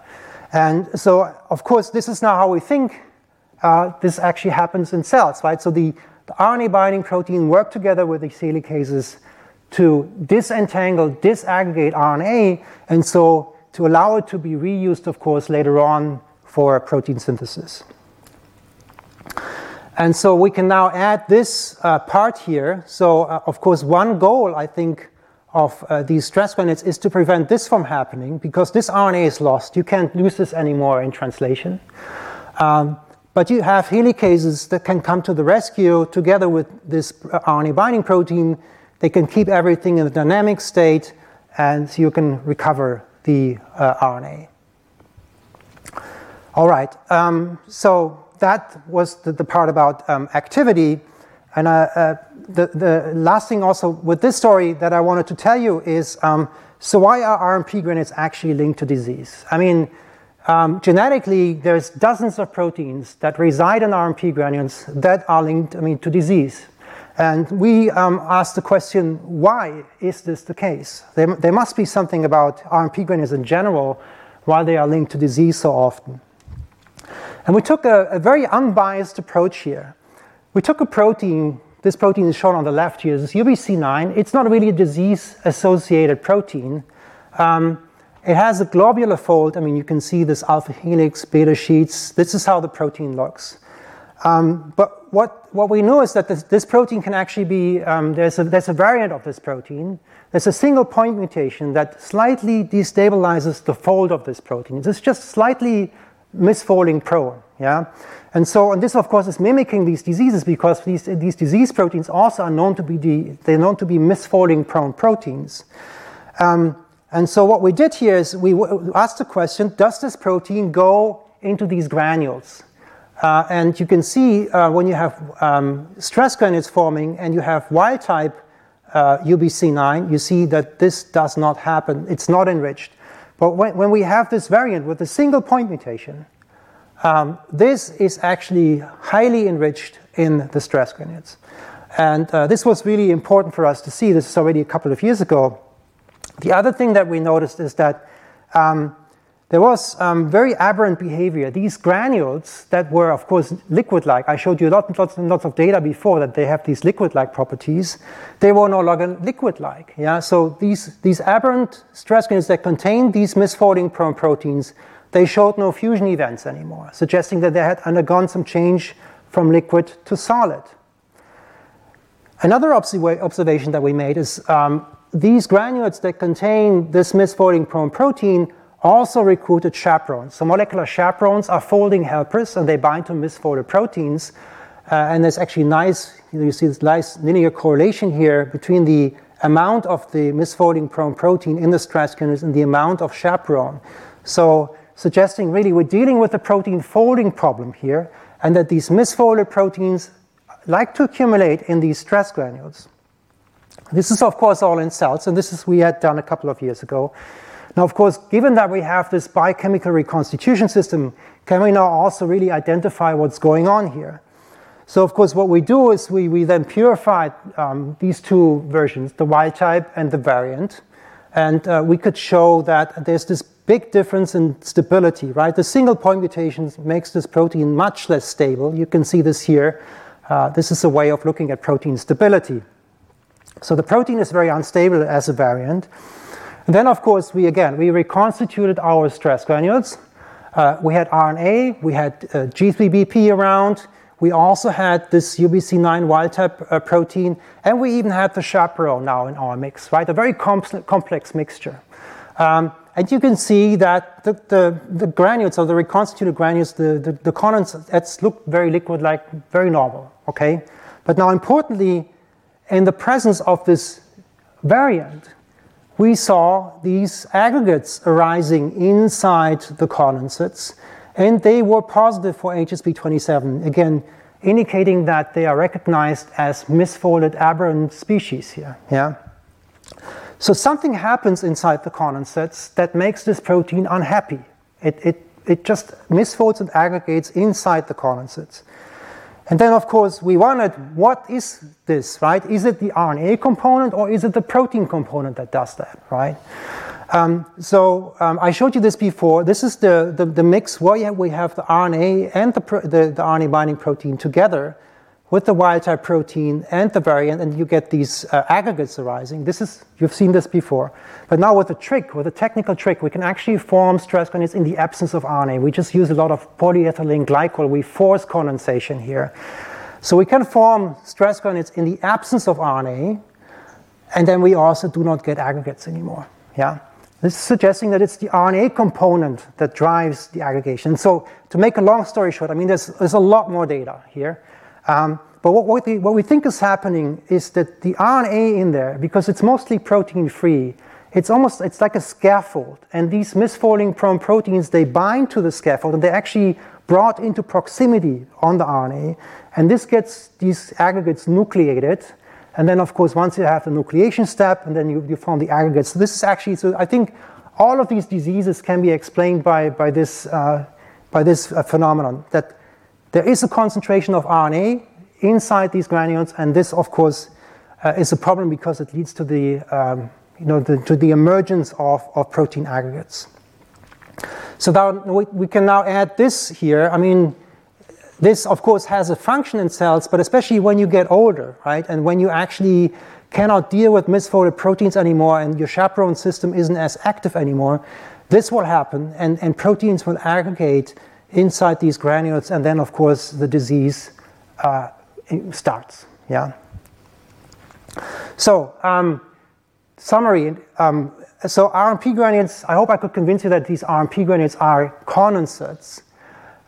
and so of course this is now how we think uh, this actually happens in cells, right? So the, the RNA binding protein work together with the helicases to disentangle, disaggregate RNA, and so to allow it to be reused, of course, later on for protein synthesis. And so we can now add this uh, part here. So, uh, of course, one goal, I think, of uh, these stress granules is to prevent this from happening because this RNA is lost. You can't lose this anymore in translation. Um, but you have helicases that can come to the rescue together with this uh, RNA binding protein. They can keep everything in a dynamic state, and you can recover the uh, RNA. All right, um, so that was the, the part about um, activity. And uh, uh, the, the last thing also with this story that I wanted to tell you is um, so why are RNP granules actually linked to disease? I mean, um, genetically, there's dozens of proteins that reside in RNP granules that are linked, I mean, to disease. And we um, asked the question, why is this the case? There, there must be something about RNP granules in general why they are linked to disease so often. And we took a, a, very unbiased approach here. We took a protein, this protein is shown on the left here, this UBC9. It's not really a disease associated protein. Um, it has a globular fold. I mean, you can see this alpha helix, beta sheets. This is how the protein looks. Um, but what, what we know is that this, this protein can actually be, um, there's, a, there's a variant of this protein. There's a single point mutation that slightly destabilizes the fold of this protein. It's just slightly misfolding prone. Yeah? And so, and this of course is mimicking these diseases because these, these disease proteins also are known to be, the, they're known to be misfolding prone proteins. Um, and so what we did here is we asked the question, does this protein go into these granules? Uh, and you can see uh, when you have um, stress granules forming and you have wild type uh, UBC9, you see that this does not happen. It's not enriched. But when, when we have this variant with a single point mutation, um, this is actually highly enriched in the stress granules. And uh, this was really important for us to see. This is already a couple of years ago. The other thing that we noticed is that um, there was um, very aberrant behavior. These granules that were, of course, liquid-like, I showed you lots, lots, and lots of data before that they have these liquid-like properties. They were no longer liquid-like. Yeah? So these, these aberrant stress granules that contain these misfolding prone proteins, they showed no fusion events anymore, suggesting that they had undergone some change from liquid to solid. Another observation that we made is um, these granules that contain this misfolding prone protein also recruited chaperones. So molecular chaperones are folding helpers and they bind to misfolded proteins. Uh, and there's actually nice, you, know, you see this nice linear correlation here between the amount of the misfolding prone protein in the stress granules and the amount of chaperone. So suggesting really we're dealing with a protein folding problem here and that these misfolded proteins like to accumulate in these stress granules. This is of course all in cells and this is we had done a couple of years ago. Now, of course, given that we have this biochemical reconstitution system, can we now also really identify what's going on here? So, of course, what we do is we, we then purify um, these two versions, the wild type and the variant, and uh, we could show that there's this big difference in stability, right? The single point mutations makes this protein much less stable. You can see this here. Uh, this is a way of looking at protein stability. So the protein is very unstable as a variant. And then, of course, we again, we reconstituted our stress granules. Uh, we had RNA, we had uh, G3BP around, we also had this UBC9 wild type uh, protein, and we even had the chaperone now in our mix, right? A very complex mixture. Um, and you can see that the, the, the granules or the reconstituted granules, the, the, the condensates look very liquid like, very normal, okay? But now importantly, in the presence of this variant, we saw these aggregates arising inside the condensates, and they were positive for HSP27, again, indicating that they are recognized as misfolded aberrant species here, yeah? So something happens inside the condensates that makes this protein unhappy. It, it, it just misfolds and aggregates inside the condensates. And then, of course, we wondered, what is this, right? Is it the RNA component or is it the protein component that does that, right? Um, so um, I showed you this before. This is the, the, the mix where we have the RNA and the, the, the RNA binding protein together with the wild type protein and the variant, and you get these uh, aggregates arising. This is, you've seen this before. But now with a trick, with a technical trick, we can actually form stress granules in the absence of RNA. We just use a lot of polyethylene glycol. We force condensation here. So we can form stress granules in the absence of RNA, and then we also do not get aggregates anymore. Yeah? This is suggesting that it's the RNA component that drives the aggregation. So to make a long story short, I mean, there's, there's a lot more data here. Um, but what, what, we, what we think is happening is that the RNA in there, because it's mostly protein free, it's almost it's like a scaffold. And these misfolding prone proteins, they bind to the scaffold and they're actually brought into proximity on the RNA. And this gets these aggregates nucleated. And then, of course, once you have the nucleation step, and then you, you form the aggregates. So this is actually, so I think all of these diseases can be explained by, by this, uh, by this uh, phenomenon that there is a concentration of RNA inside these granules, and this, of course, uh, is a problem because it leads to the, um, you know, the, to the emergence of, of protein aggregates. So now we, we can now add this here. I mean, this, of course, has a function in cells, but especially when you get older, right? And when you actually cannot deal with misfolded proteins anymore and your chaperone system isn't as active anymore, this will happen and, and proteins will aggregate inside these granules, and then, of course, the disease uh, starts. Yeah. So, um, summary. Um, so RNP granules. I hope I could convince you that these RNP granules are condensates.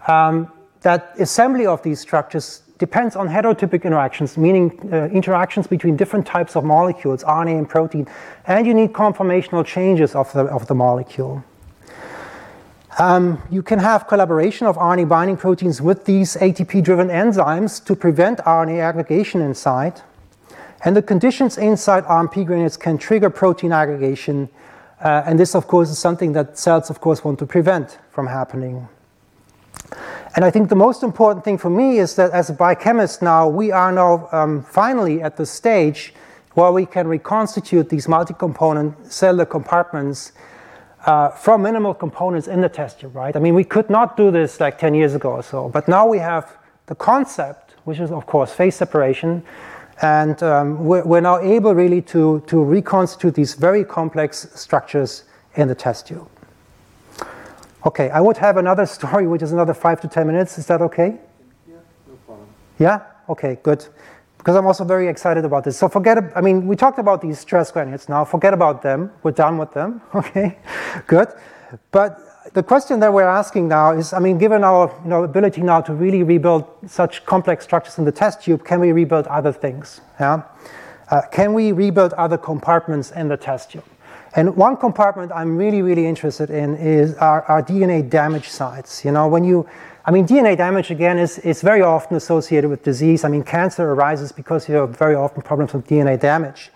Um, that assembly of these structures depends on heterotypic interactions, meaning uh, interactions between different types of molecules, RNA and protein, and you need conformational changes of the, of the molecule. Um, you can have collaboration of RNA binding proteins with these ATP driven enzymes to prevent RNA aggregation inside. And the conditions inside RNP granules can trigger protein aggregation. Uh, and this, of course, is something that cells, of course, want to prevent from happening. And I think the most important thing for me is that as a biochemist now, we are now um, finally at the stage where we can reconstitute these multi component cellular compartments uh, from minimal components in the test tube, right? I mean, we could not do this like 10 years ago or so, but now we have the concept, which is, of course, phase separation, and um, we're, we're, now able really to, to reconstitute these very complex structures in the test tube. Okay, I would have another story, which is another five to 10 minutes. Is that okay? Yeah, no problem. Yeah? Okay, good because I'm also very excited about this. So forget, I mean, we talked about these stress granules now. Forget about them. We're done with them. Okay, good. But the question that we're asking now is, I mean, given our you know, ability now to really rebuild such complex structures in the test tube, can we rebuild other things? Yeah? Uh, can we rebuild other compartments in the test tube? And one compartment I'm really, really interested in is our, our DNA damage sites. You know, when you I mean, DNA damage, again, is, is very often associated with disease. I mean, cancer arises because you have very often problems with DNA damage.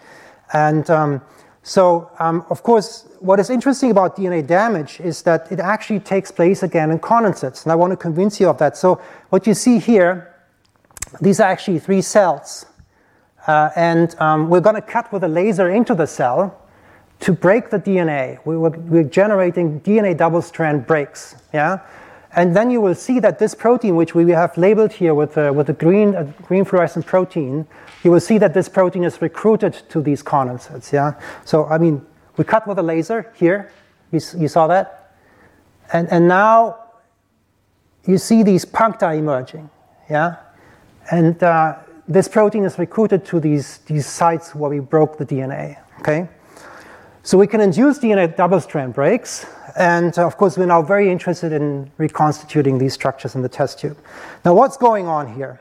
And um, so, um, of course, what is interesting about DNA damage is that it actually takes place again in condensates. And I want to convince you of that. So, what you see here, these are actually three cells. Uh, and um, we're going to cut with a laser into the cell to break the DNA. We were, we're generating DNA double strand breaks. Yeah? And then you will see that this protein, which we have labeled here with, uh, with a green, green fluorescent protein, you will see that this protein is recruited to these condensates. Yeah? So, I mean, we cut with a laser here. You, you saw that? And, and now you see these puncta emerging. Yeah? And uh, this protein is recruited to these, these sites where we broke the DNA. Okay? So we can induce DNA double strand breaks. And of course, we're now very interested in reconstituting these structures in the test tube. Now, what's going on here?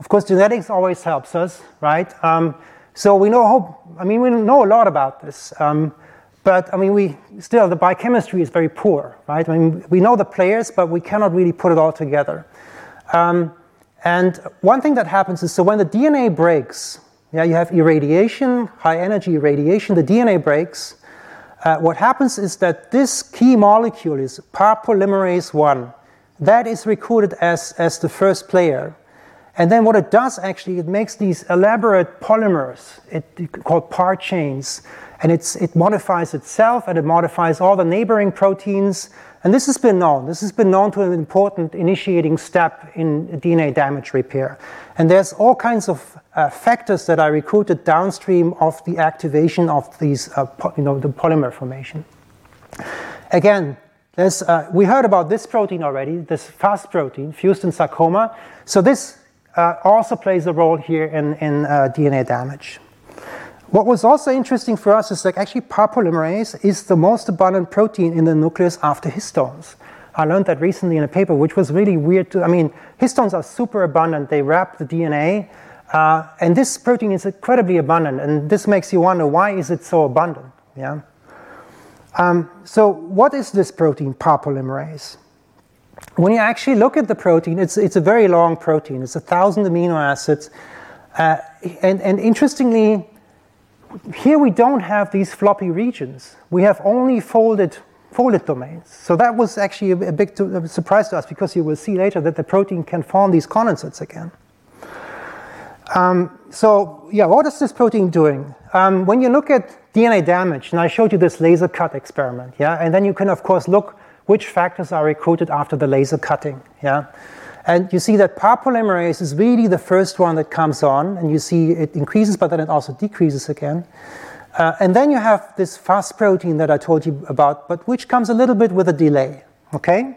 Of course, genetics always helps us, right? Um, so we know, I mean, we know a lot about this. Um, but I mean, we still, the biochemistry is very poor, right? I mean, we know the players, but we cannot really put it all together. Um, and one thing that happens is so when the DNA breaks, yeah, you have irradiation, high energy irradiation, the DNA breaks. Uh, what happens is that this key molecule is PAR polymerase 1. That is recruited as, as the first player. And then what it does actually, it makes these elaborate polymers it, called PAR chains. And it modifies itself and it modifies all the neighboring proteins and this has been known. This has been known to an important initiating step in DNA damage repair. And there's all kinds of uh, factors that are recruited downstream of the activation of these, uh, you know, the polymer formation. Again, uh, we heard about this protein already, this FUS protein, fused in sarcoma. So this uh, also plays a role here in, in uh, DNA damage. What was also interesting for us is that actually PAR polymerase is the most abundant protein in the nucleus after histones. I learned that recently in a paper, which was really weird. To, I mean, histones are super abundant. They wrap the DNA, uh, and this protein is incredibly abundant. And this makes you wonder why is it so abundant? Yeah. Um, so, what is this protein, PAR polymerase? When you actually look at the protein, it's, it's a very long protein. It's a thousand amino acids, uh, and, and interestingly, here we don't have these floppy regions. We have only folded, folded domains. So that was actually a, a big surprise to us because you will see later that the protein can form these condensates again. Um, so yeah, what is this protein doing? Um, when you look at DNA damage, and I showed you this laser cut experiment, yeah, and then you can of course look which factors are recruited after the laser cutting, yeah. And you see that PAR polymerase is really the first one that comes on, and you see it increases, but then it also decreases again. Uh, and then you have this FUS protein that I told you about, but which comes a little bit with a delay. Okay?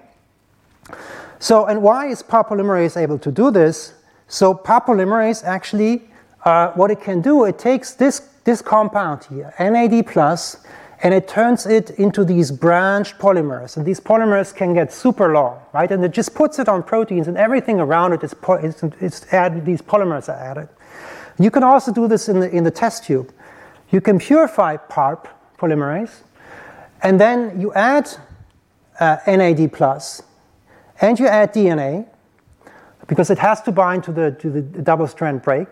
So, and why is PAR polymerase able to do this? So, PAR polymerase actually, uh, what it can do, it takes this, this compound here, NAD plus, and it turns it into these branched polymers. And these polymers can get super long, right? And it just puts it on proteins, and everything around it is po- it's, it's added, these polymers are added. You can also do this in the, in the test tube. You can purify PARP polymerase, and then you add uh, NAD plus, and you add DNA because it has to bind to the, to the double strand break.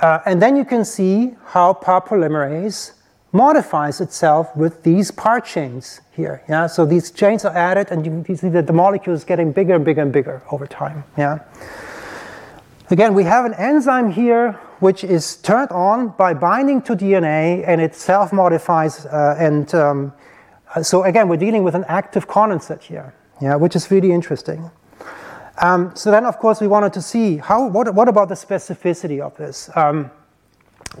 Uh, and then you can see how PARP polymerase modifies itself with these PAR chains here. Yeah, so these chains are added, and you, see that the molecule is getting bigger and bigger and bigger over time. Yeah. Again, we have an enzyme here which is turned on by binding to DNA, and it self-modifies. Uh, and um, so again, we're dealing with an active condensate here. Yeah, which is really interesting. Um, so then, of course, we wanted to see how. What, what about the specificity of this? Um,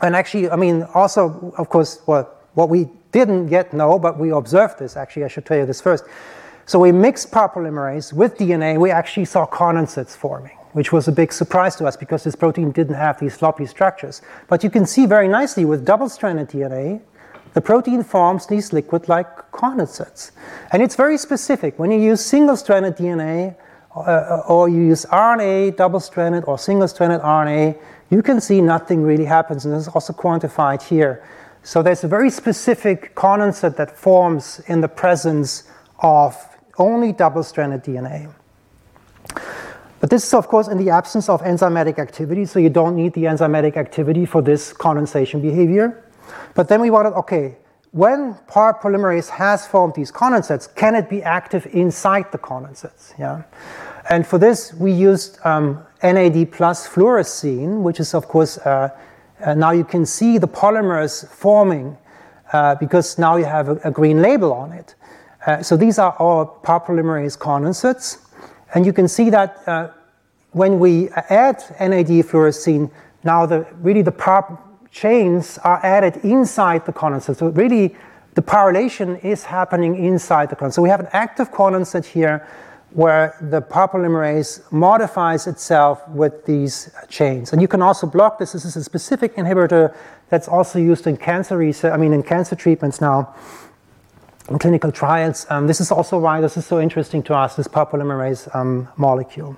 and actually, I mean, also, of course, what, what we didn't yet know, but we observed this, actually, I should tell you this first. So we mixed PAR polymerase with DNA, we actually saw condensates forming, which was a big surprise to us because this protein didn't have these floppy structures. But you can see very nicely with double-stranded DNA, the protein forms these liquid-like condensates. And it's very specific. When you use single-stranded DNA, uh, or you use RNA, double-stranded or single-stranded RNA, you can see nothing really happens, and this is also quantified here. So there's a very specific condensate that forms in the presence of only double-stranded DNA. But this is, of course, in the absence of enzymatic activity, so you don't need the enzymatic activity for this condensation behavior. But then we wanted, okay, when PAR polymerase has formed these condensates, can it be active inside the condensates? Yeah. And for this, we used um, NAD plus fluorescein, which is, of course, uh, uh, now you can see the polymers forming uh, because now you have a, a green label on it. Uh, so these are our polymerase condensates. And you can see that uh, when we add NAD fluorescein, now the, really the PAR chains are added inside the condensate. So really, the PARylation is happening inside the condensate. So we have an active condensate here where the polymerase modifies itself with these chains. And you can also block this. This is a specific inhibitor that's also used in cancer research, I mean, in cancer treatments now, in clinical trials. Um, this is also why this is so interesting to us, this polymerase um, molecule.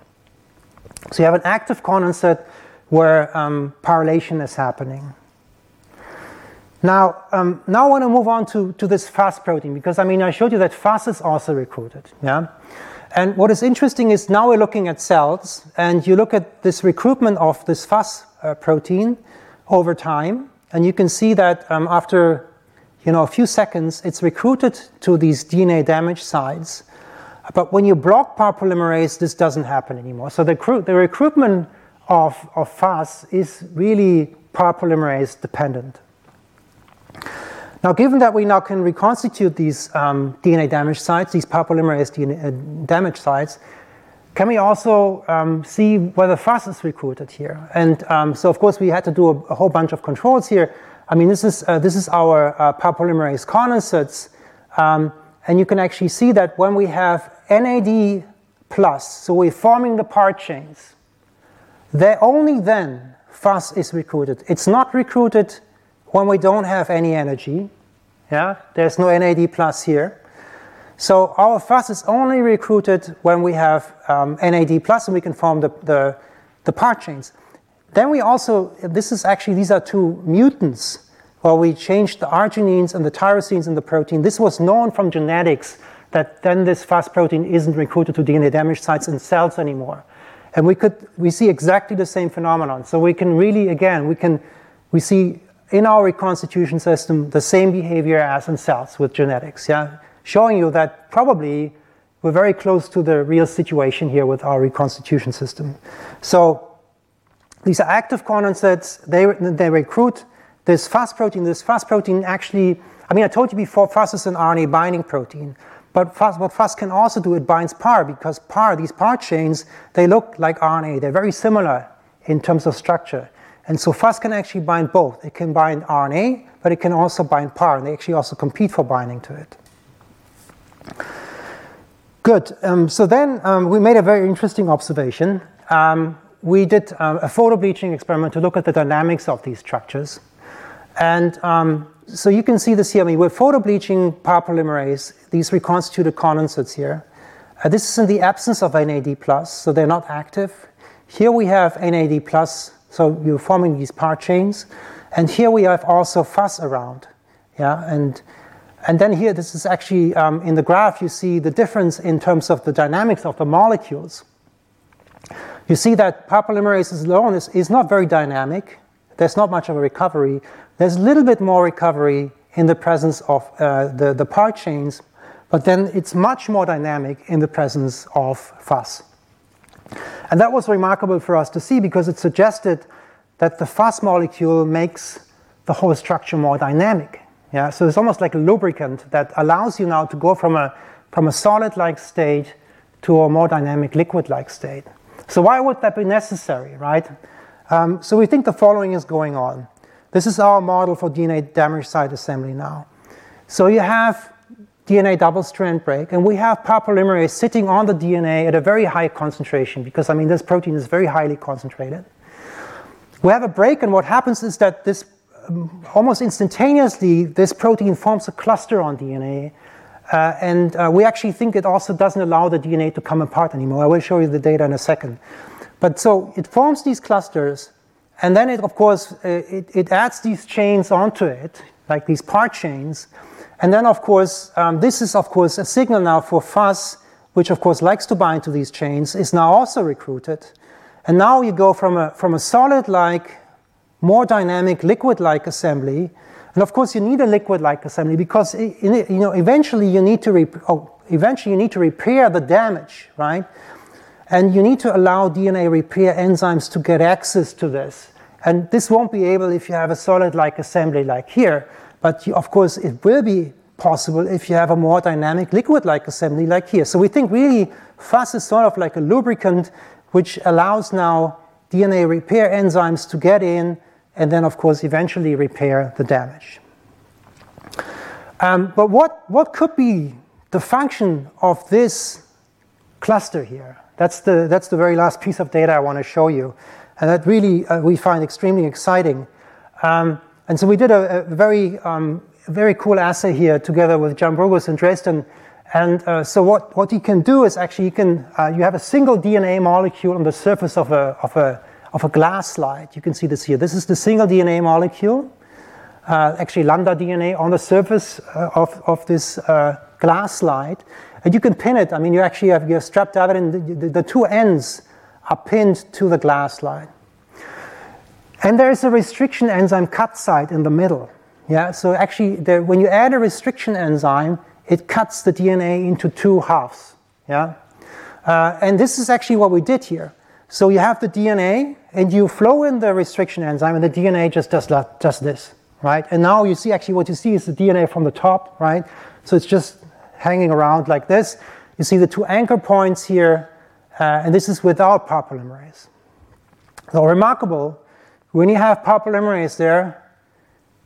So you have an active condensate where um, is happening. Now, um, now I want to move on to, to this FUS protein because I mean I showed you that FUS is also recruited. Yeah, and what is interesting is now we're looking at cells, and you look at this recruitment of this FUS uh, protein over time, and you can see that um, after you know a few seconds, it's recruited to these DNA damage sites. But when you block PAR polymerase, this doesn't happen anymore. So the, the recruitment of, of FUS is really PAR polymerase dependent. Now, given that we now can reconstitute these um, DNA damage sites, these polymerase DNA uh, damage sites, can we also um, see whether FUS is recruited here? And um, so, of course, we had to do a, a, whole bunch of controls here. I mean, this is, uh, this is our uh, polymerase condensates. Um, and you can actually see that when we have NAD plus, so we're forming the PAR chains, they only then FUS is recruited. It's not recruited when we don't have any energy. Yeah, there's no NAD plus here. So our FUS is only recruited when we have um, NAD plus and we can form the, the, the PAR chains. Then we also, this is actually, these are two mutants where we changed the arginines and the tyrosines in the protein. This was known from genetics that then this FUS protein isn't recruited to DNA damage sites in cells anymore. And we could, we see exactly the same phenomenon. So we can really, again, we can, we see in our reconstitution system the same behavior as in cells with genetics, yeah? Showing you that probably we're very close to the real situation here with our reconstitution system. So these are active condensates, they, they recruit this FUS protein. This FUS protein actually, I mean, I told you before, FUS is an RNA binding protein. But FUS, what FUS can also do, it binds PAR because PAR, these PAR chains, they look like RNA. They're very similar in terms of structure. And so FUS can actually bind both. It can bind RNA, but it can also bind PAR, and they actually also compete for binding to it. Good. Um, so then um, we made a very interesting observation. Um, we did um, a photobleaching experiment to look at the dynamics of these structures. And um, so you can see this here. I mean, we're photobleaching PAR polymerase, these reconstituted condensates here. Uh, this is in the absence of NAD+, so they're not active. Here we have NAD+, so you're forming these PAR chains. And here we have also FUS around. Yeah, and, and then here, this is actually um, in the graph, you see the difference in terms of the dynamics of the molecules. You see that PAR polymerase alone is, is not very dynamic. There's not much of a recovery. There's a little bit more recovery in the presence of uh, the, the PAR chains, but then it's much more dynamic in the presence of FUS. And that was remarkable for us to see because it suggested that the FUS molecule makes the whole structure more dynamic. Yeah, so it's almost like a lubricant that allows you now to go from a, from a solid-like state to a more dynamic liquid-like state. So why would that be necessary, right? Um, so we think the following is going on. This is our model for DNA damage site assembly now. So you have DNA double strand break, and we have polymerase sitting on the DNA at a very high concentration because, I mean, this protein is very highly concentrated. We have a break, and what happens is that this um, almost instantaneously, this protein forms a cluster on DNA. Uh, and uh, we actually think it also doesn't allow the DNA to come apart anymore. I will show you the data in a second. But so it forms these clusters, and then it, of course, uh, it, it adds these chains onto it, like these PAR chains. And then, of course, um, this is, of course, a signal now for FUS, which, of course, likes to bind to these chains, is now also recruited. And now you go from a, from a solid-like, more dynamic liquid-like assembly. And of course, you need a liquid-like assembly because you know, eventually you need to rep- oh, eventually you need to repair the damage, right? And you need to allow DNA repair enzymes to get access to this. And this won't be able if you have a solid-like assembly like here. But of course, it will be possible if you have a more dynamic liquid-like assembly like here. So we think really FUS is sort of like a lubricant which allows now DNA repair enzymes to get in and then, of course, eventually repair the damage. Um, but what, what could be the function of this cluster here. That's the, that's the very last piece of data I want to show you. And that really uh, we find extremely exciting. Um, and so we did a, a very, um, very cool assay here together with Jan Brugués in Dresden. And uh, so what, what you can do is actually you can, uh, you have a single DNA molecule on the surface of a, of, a, of a glass slide. You can see this here. This is the single DNA molecule, uh, actually lambda DNA on the surface uh, of, of this uh, glass slide. And you can pin it. I mean, you actually have your strapped it and the, the, the two ends are pinned to the glass line. And there is a restriction enzyme cut site in the middle. Yeah, so actually, there, when you add a restriction enzyme, it cuts the DNA into two halves. Yeah, uh, and this is actually what we did here. So you have the DNA, and you flow in the restriction enzyme, and the DNA just does just this, right? And now you see actually what you see is the DNA from the top, right? So it's just hanging around like this. You see the two anchor points here, uh, and this is without polymerase. So remarkable, when you have polymerase there,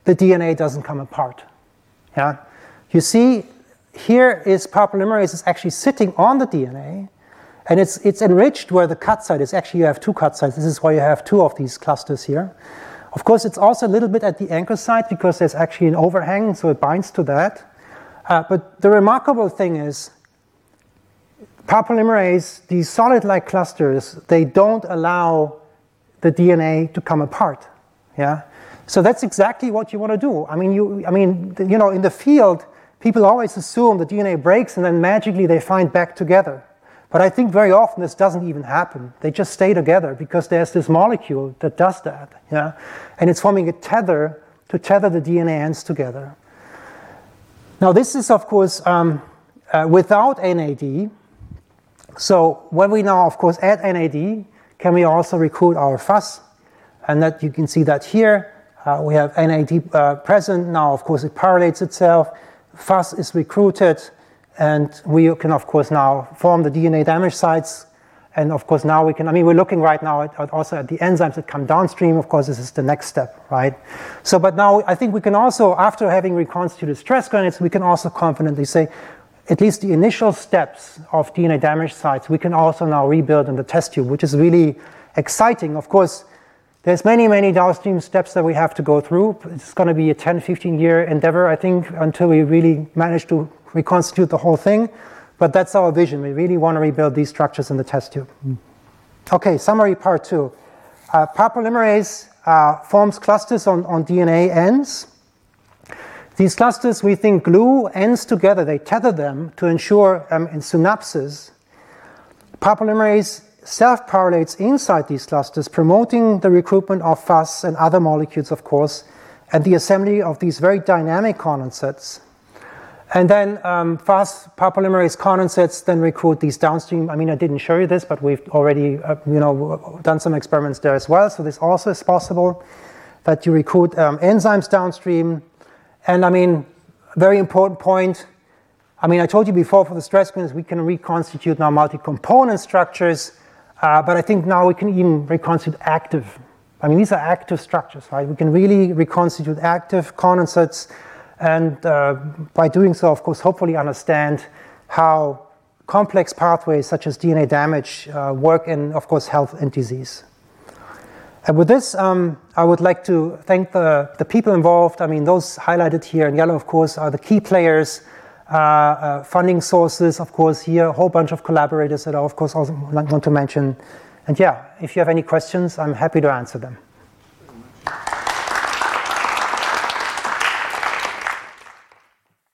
the DNA doesn't come apart. Yeah, you see here is polymerase is actually sitting on the DNA, and it's it's enriched where the cut site is. Actually, you have two cut sites. This is why you have two of these clusters here. Of course, it's also a little bit at the anchor site because there's actually an overhang, so it binds to that. Uh, but the remarkable thing is, polymerase, these solid-like clusters, they don't allow the DNA to come apart. Yeah, so that's exactly what you want to do. I mean, you, I mean, you know, in the field, people always assume the DNA breaks and then magically they find back together. But I think very often this doesn't even happen. They just stay together because there's this molecule that does that. Yeah, and it's forming a tether to tether the DNA ends together. Now, this is, of course, um, uh, without NAD. So, when we now, of course, add NAD, can we also recruit our FUS? And that you can see that here. Uh, we have NAD uh, present. Now, of course, it PARylates itself. FUS is recruited. And we can, of course, now form the DNA damage sites and of course, now we can, I mean, we're looking right now at, at also at the enzymes that come downstream. Of course, this is the next step, right? So, but now I think we can also, after having reconstituted stress granites, we can also confidently say, at least the initial steps of DNA damage sites, we can also now rebuild in the test tube, which is really exciting. Of course, there's many, many downstream steps that we have to go through. It's going to be a 10, 15 year endeavor, I think, until we really manage to reconstitute the whole thing. But that's our vision. We really want to rebuild these structures in the test tube. Okay, summary part two. Uh, polymerase uh, forms clusters on, on DNA ends. These clusters, we think, glue ends together. They tether them to ensure um, in synapses. Polymerase self-PARylates inside these clusters, promoting the recruitment of FUS and other molecules, of course, and the assembly of these very dynamic condensates. And then um, fast polymerase condensates then recruit these downstream. I mean, I didn't show you this, but we've already, uh, you know, done some experiments there as well. So this also is possible that you recruit um, enzymes downstream. And I mean, very important point. I mean, I told you before for the stress granules, we can reconstitute now multi-component structures, uh, but I think now we can even reconstitute active. I mean, these are active structures, right? We can really reconstitute active condensates and uh, by doing so, of course, hopefully understand how complex pathways such as DNA damage uh, work in, of course, health and disease. And with this, um, I would like to thank the, the people involved. I mean, those highlighted here in yellow, of course, are the key players, uh, uh, funding sources, of course, here, a whole bunch of collaborators that I, of course, also want to mention. And yeah, if you have any questions, I'm happy to answer them.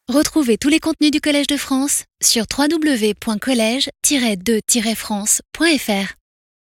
Retrouvez tous les contenus du Collège de France sur www.colège-2-france.fr.